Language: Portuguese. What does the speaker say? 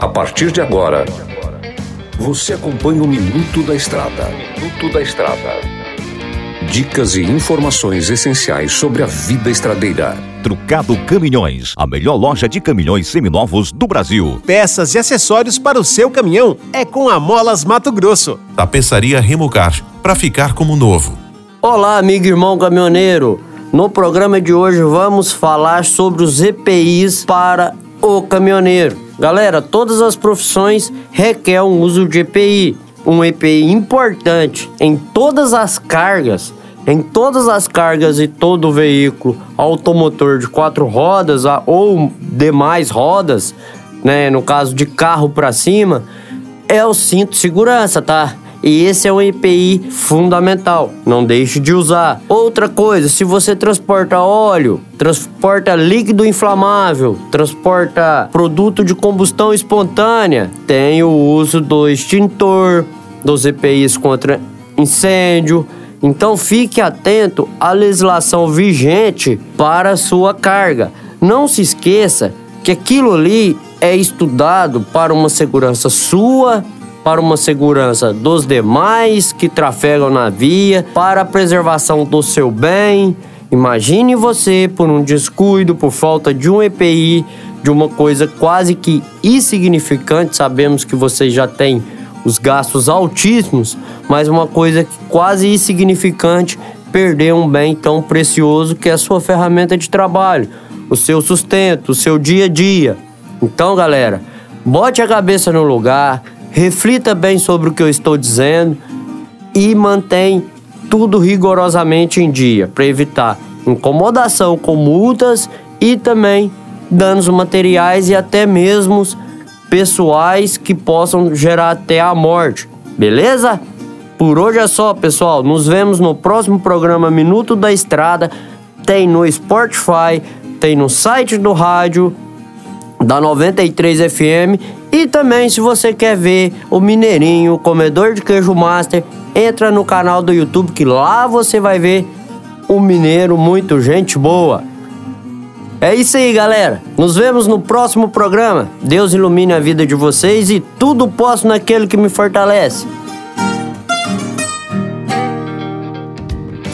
A partir de agora, você acompanha o Minuto da Estrada. Minuto da Estrada. Dicas e informações essenciais sobre a vida estradeira. Trucado Caminhões, a melhor loja de caminhões seminovos do Brasil. Peças e acessórios para o seu caminhão é com a Molas Mato Grosso. Tapeçaria Remocar, para ficar como novo. Olá, amigo e irmão caminhoneiro. No programa de hoje vamos falar sobre os EPIs para o caminhoneiro. Galera, todas as profissões requerem o uso de EPI. Um EPI importante em todas as cargas, em todas as cargas e todo veículo automotor de quatro rodas ou demais rodas, né, no caso de carro para cima, é o cinto de segurança, tá? E esse é um EPI fundamental. Não deixe de usar. Outra coisa, se você transporta óleo, transporta líquido inflamável, transporta produto de combustão espontânea, tem o uso do extintor, dos EPIs contra incêndio. Então fique atento à legislação vigente para sua carga. Não se esqueça que aquilo ali é estudado para uma segurança sua para uma segurança dos demais que trafegam na via, para a preservação do seu bem. Imagine você, por um descuido, por falta de um EPI, de uma coisa quase que insignificante, sabemos que você já tem os gastos altíssimos, mas uma coisa quase insignificante, perder um bem tão precioso que é a sua ferramenta de trabalho, o seu sustento, o seu dia a dia. Então, galera, bote a cabeça no lugar, reflita bem sobre o que eu estou dizendo e mantém tudo rigorosamente em dia para evitar incomodação com multas e também danos materiais e até mesmo pessoais que possam gerar até a morte. Beleza? Por hoje é só, pessoal. Nos vemos no próximo programa Minuto da Estrada. Tem no Spotify, tem no site do rádio da 93 FM e também, se você quer ver o Mineirinho, o comedor de queijo master, entra no canal do YouTube que lá você vai ver o Mineiro, muito gente boa. É isso aí, galera. Nos vemos no próximo programa. Deus ilumine a vida de vocês e tudo posso naquele que me fortalece.